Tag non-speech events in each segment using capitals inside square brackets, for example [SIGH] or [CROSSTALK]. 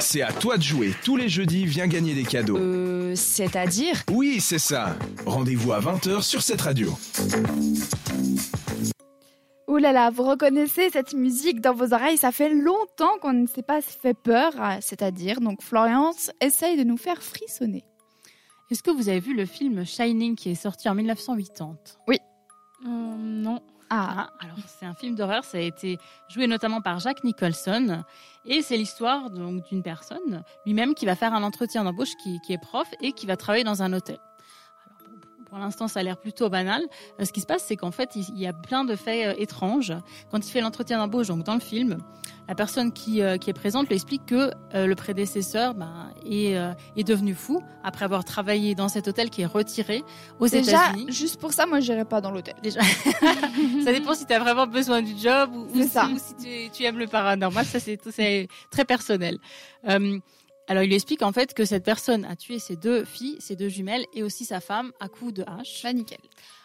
C'est à toi de jouer. Tous les jeudis, viens gagner des cadeaux. Euh, c'est-à-dire Oui, c'est ça. Rendez-vous à 20h sur cette radio. Ouh là là, vous reconnaissez cette musique dans vos oreilles, ça fait longtemps qu'on ne s'est pas fait peur, c'est-à-dire, donc Florence essaye de nous faire frissonner. Est-ce que vous avez vu le film Shining qui est sorti en 1980 Oui. Euh, non. Ah, Ah, alors c'est un film d'horreur, ça a été joué notamment par Jack Nicholson et c'est l'histoire donc d'une personne lui-même qui va faire un entretien d'embauche qui est prof et qui va travailler dans un hôtel. Pour l'instant, ça a l'air plutôt banal. Euh, ce qui se passe, c'est qu'en fait, il y a plein de faits euh, étranges. Quand il fait l'entretien d'embauche, donc dans le film, la personne qui, euh, qui est présente lui explique que euh, le prédécesseur ben, est, euh, est devenu fou après avoir travaillé dans cet hôtel qui est retiré aux États-Unis. juste pour ça, moi, j'irai pas dans l'hôtel. Déjà, [LAUGHS] ça dépend si tu as vraiment besoin du job ou, ou C'est si, ça. ou si tu, tu aimes le paranormal. Ça, c'est très personnel. Euh, alors, il lui explique en fait que cette personne a tué ses deux filles, ses deux jumelles et aussi sa femme à coups de hache. Bah, nickel.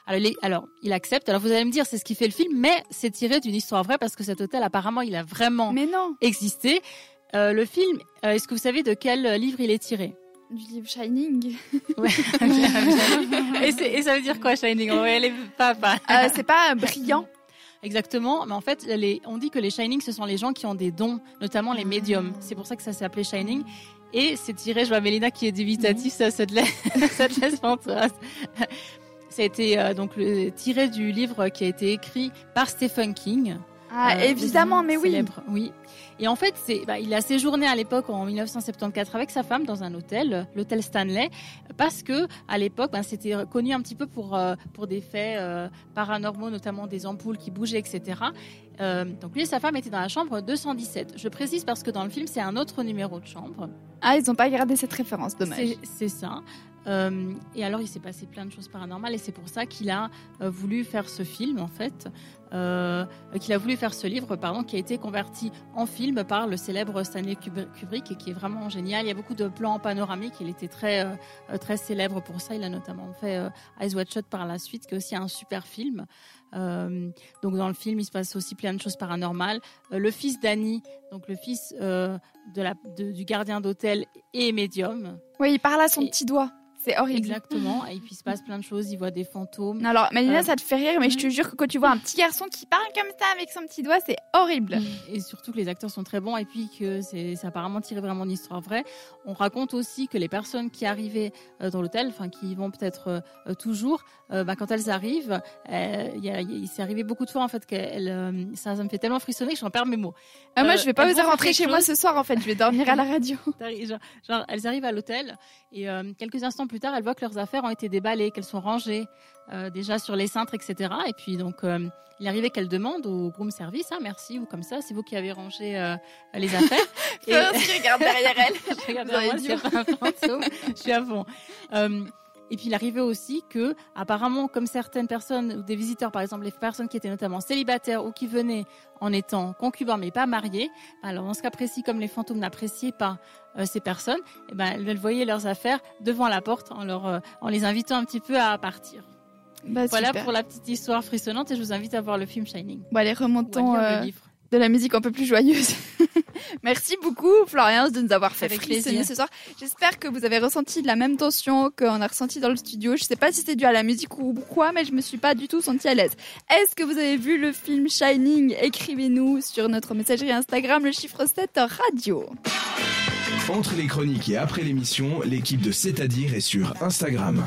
Alors il, est- alors, il accepte. Alors, vous allez me dire, c'est ce qui fait le film, mais c'est tiré d'une histoire vraie parce que cet hôtel, apparemment, il a vraiment Mais non, existé. Euh, le film, euh, est-ce que vous savez de quel livre il est tiré? Du livre Shining. [LAUGHS] Ouais. [LAUGHS] et, ça veut dire quoi, Shining? Ouais, les papas. Euh, c'est pas brillant. Exactement, mais en fait, on dit que les Shining, ce sont les gens qui ont des dons, notamment les médiums. C'est pour ça que ça s'est appelé Shining. Et c'est tiré, je vois Mélina qui est dubitatif, ça, te laisse, [LAUGHS] ça te laisse. Ça a été euh, donc tiré du livre qui a été écrit par Stephen King. Ah, Euh, évidemment, mais oui. célèbre, oui. Et en fait, c'est, bah, il a séjourné à l'époque en 1974 avec sa femme dans un hôtel, l'hôtel Stanley, parce que à l'époque, bah, c'était connu un petit peu pour euh, pour des faits euh, paranormaux, notamment des ampoules qui bougeaient, etc. Euh, donc lui et sa femme étaient dans la chambre 217. Je précise parce que dans le film, c'est un autre numéro de chambre. Ah, ils ont pas gardé cette référence, dommage. C'est ça. Euh, et alors, il s'est passé plein de choses paranormales et c'est pour ça qu'il a euh, voulu faire ce film, en fait, euh, qu'il a voulu faire ce livre, pardon, qui a été converti en film par le célèbre Stanley Kubri- Kubrick et qui est vraiment génial. Il y a beaucoup de plans panoramiques. Il était très, très célèbre pour ça. Il a notamment fait Eyes Wide Shut par la suite, qui est aussi un super film. Euh, donc dans le film, il se passe aussi plein de choses paranormales. Euh, le fils d'Annie, donc le fils euh, de la, de- du gardien d'hôtel, est médium. Oui, il parle à son Et- petit doigt. C'est horrible. Exactement. [GASPS] Et puis il se passe plein de choses. Il voit des fantômes. Alors, Mélina, Euh, ça te fait rire, mais je te jure que quand tu vois un petit garçon qui parle comme ça avec son petit doigt, c'est horrible. Et surtout que les acteurs sont très bons et puis que c'est apparemment tiré vraiment d'une histoire vraie. On raconte aussi que les personnes qui arrivaient euh, dans l'hôtel, enfin qui y vont peut-être euh, toujours, euh, bah, quand elles arrivent, il s'est arrivé beaucoup de fois en fait que ça, ça me fait tellement frissonner que j'en perds mes mots. Ah, moi, je vais pas faire rentrer chez moi ce soir, en fait. Je vais dormir à la radio. [LAUGHS] Genre, genre, elles arrivent à l'hôtel et quelques instants plus tard, elles voient que leurs affaires ont été déballées, qu'elles sont rangées euh, déjà sur les cintres, etc. Et puis donc, euh, il arrivait qu'elles demandent au groom service, ah merci ou comme ça, c'est vous qui avez rangé euh, les affaires. [LAUGHS] Et- [LAUGHS] je regarde derrière elle. je regarde derrière moi, pas un fantôme, je suis à fond. Et puis il arrivait aussi que, apparemment, comme certaines personnes ou des visiteurs, par exemple, les personnes qui étaient notamment célibataires ou qui venaient en étant concubins mais pas mariés, alors dans ce cas précis, comme les fantômes n'appréciaient pas euh, ces personnes, eh ben elles voyaient leurs affaires devant la porte en leur, euh, en les invitant un petit peu à partir. Bah, Voilà super. pour la petite histoire frissonnante et je vous invite à voir le film Shining. Bon, allez, Ou à remontons euh, de la musique un peu plus joyeuse. [LAUGHS] [LAUGHS] Merci beaucoup, Florian, de nous avoir fait frissonner ce soir. J'espère que vous avez ressenti de la même tension qu'on a ressenti dans le studio. Je sais pas si c'est dû à la musique ou quoi, mais je me suis pas du tout sentie à l'aise. Est-ce que vous avez vu le film Shining? Écrivez-nous sur notre messagerie Instagram, le chiffre 7 radio. Entre les chroniques et après l'émission, l'équipe de C'est-à-dire est sur Instagram.